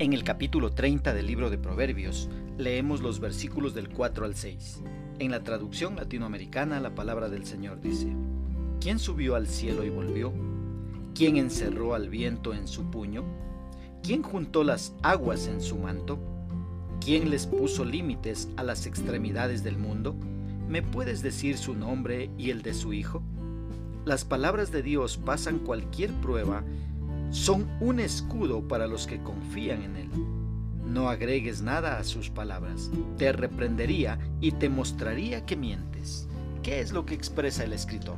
En el capítulo 30 del libro de Proverbios leemos los versículos del 4 al 6. En la traducción latinoamericana la palabra del Señor dice, ¿quién subió al cielo y volvió? ¿Quién encerró al viento en su puño? ¿Quién juntó las aguas en su manto? ¿Quién les puso límites a las extremidades del mundo? ¿Me puedes decir su nombre y el de su Hijo? Las palabras de Dios pasan cualquier prueba son un escudo para los que confían en Él. No agregues nada a sus palabras. Te reprendería y te mostraría que mientes. ¿Qué es lo que expresa el escritor?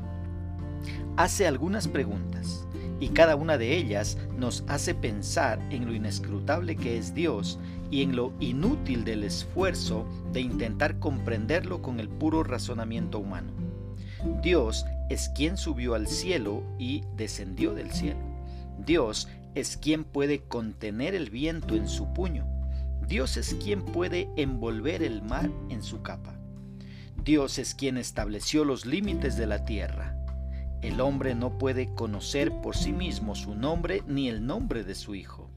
Hace algunas preguntas y cada una de ellas nos hace pensar en lo inescrutable que es Dios y en lo inútil del esfuerzo de intentar comprenderlo con el puro razonamiento humano. Dios es quien subió al cielo y descendió del cielo. Dios es quien puede contener el viento en su puño. Dios es quien puede envolver el mar en su capa. Dios es quien estableció los límites de la tierra. El hombre no puede conocer por sí mismo su nombre ni el nombre de su hijo.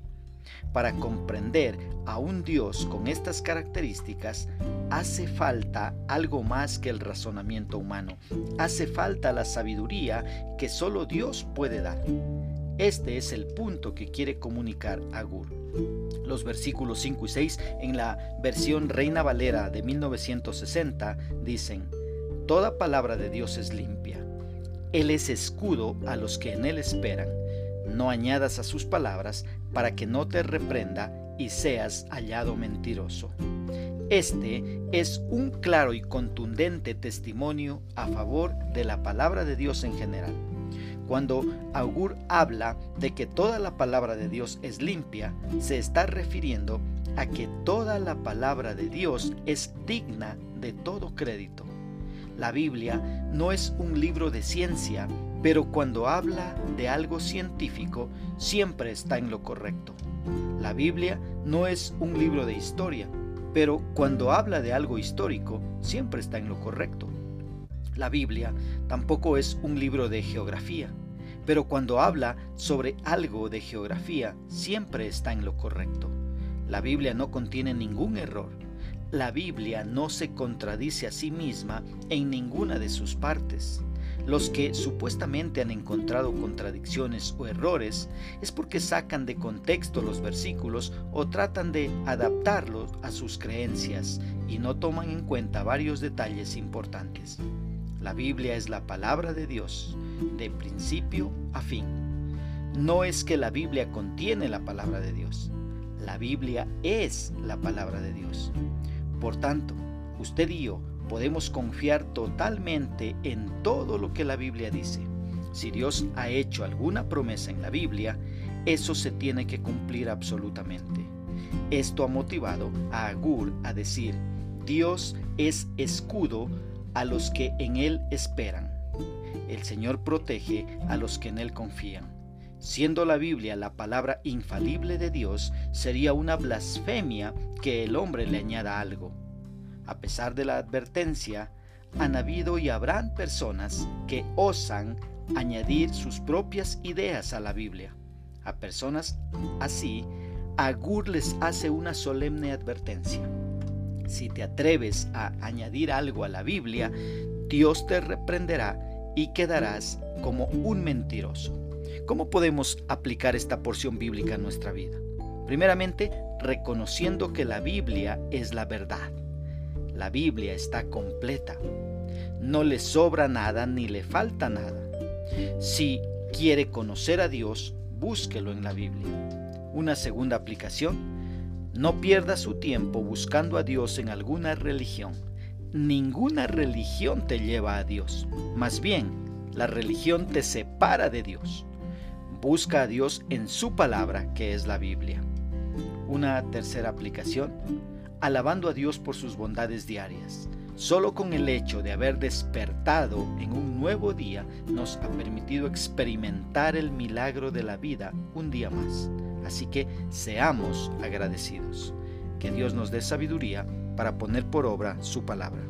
Para comprender a un Dios con estas características, hace falta algo más que el razonamiento humano. Hace falta la sabiduría que solo Dios puede dar. Este es el punto que quiere comunicar Agur. Los versículos 5 y 6 en la versión Reina Valera de 1960 dicen, Toda palabra de Dios es limpia. Él es escudo a los que en Él esperan. No añadas a sus palabras para que no te reprenda y seas hallado mentiroso. Este es un claro y contundente testimonio a favor de la palabra de Dios en general. Cuando Augur habla de que toda la palabra de Dios es limpia, se está refiriendo a que toda la palabra de Dios es digna de todo crédito. La Biblia no es un libro de ciencia, pero cuando habla de algo científico, siempre está en lo correcto. La Biblia no es un libro de historia, pero cuando habla de algo histórico, siempre está en lo correcto. La Biblia tampoco es un libro de geografía, pero cuando habla sobre algo de geografía, siempre está en lo correcto. La Biblia no contiene ningún error. La Biblia no se contradice a sí misma en ninguna de sus partes. Los que supuestamente han encontrado contradicciones o errores es porque sacan de contexto los versículos o tratan de adaptarlos a sus creencias y no toman en cuenta varios detalles importantes. La Biblia es la palabra de Dios, de principio a fin. No es que la Biblia contiene la palabra de Dios, la Biblia es la palabra de Dios. Por tanto, usted y yo podemos confiar totalmente en todo lo que la Biblia dice. Si Dios ha hecho alguna promesa en la Biblia, eso se tiene que cumplir absolutamente. Esto ha motivado a Agur a decir, Dios es escudo a los que en Él esperan. El Señor protege a los que en Él confían. Siendo la Biblia la palabra infalible de Dios, sería una blasfemia que el hombre le añada algo. A pesar de la advertencia, han habido y habrán personas que osan añadir sus propias ideas a la Biblia. A personas así, Agur les hace una solemne advertencia. Si te atreves a añadir algo a la Biblia, Dios te reprenderá y quedarás como un mentiroso. ¿Cómo podemos aplicar esta porción bíblica a nuestra vida? Primeramente, reconociendo que la Biblia es la verdad. La Biblia está completa. No le sobra nada ni le falta nada. Si quiere conocer a Dios, búsquelo en la Biblia. Una segunda aplicación, no pierda su tiempo buscando a Dios en alguna religión. Ninguna religión te lleva a Dios. Más bien, la religión te separa de Dios. Busca a Dios en su palabra, que es la Biblia. Una tercera aplicación, alabando a Dios por sus bondades diarias. Solo con el hecho de haber despertado en un nuevo día nos ha permitido experimentar el milagro de la vida un día más. Así que seamos agradecidos. Que Dios nos dé sabiduría para poner por obra su palabra.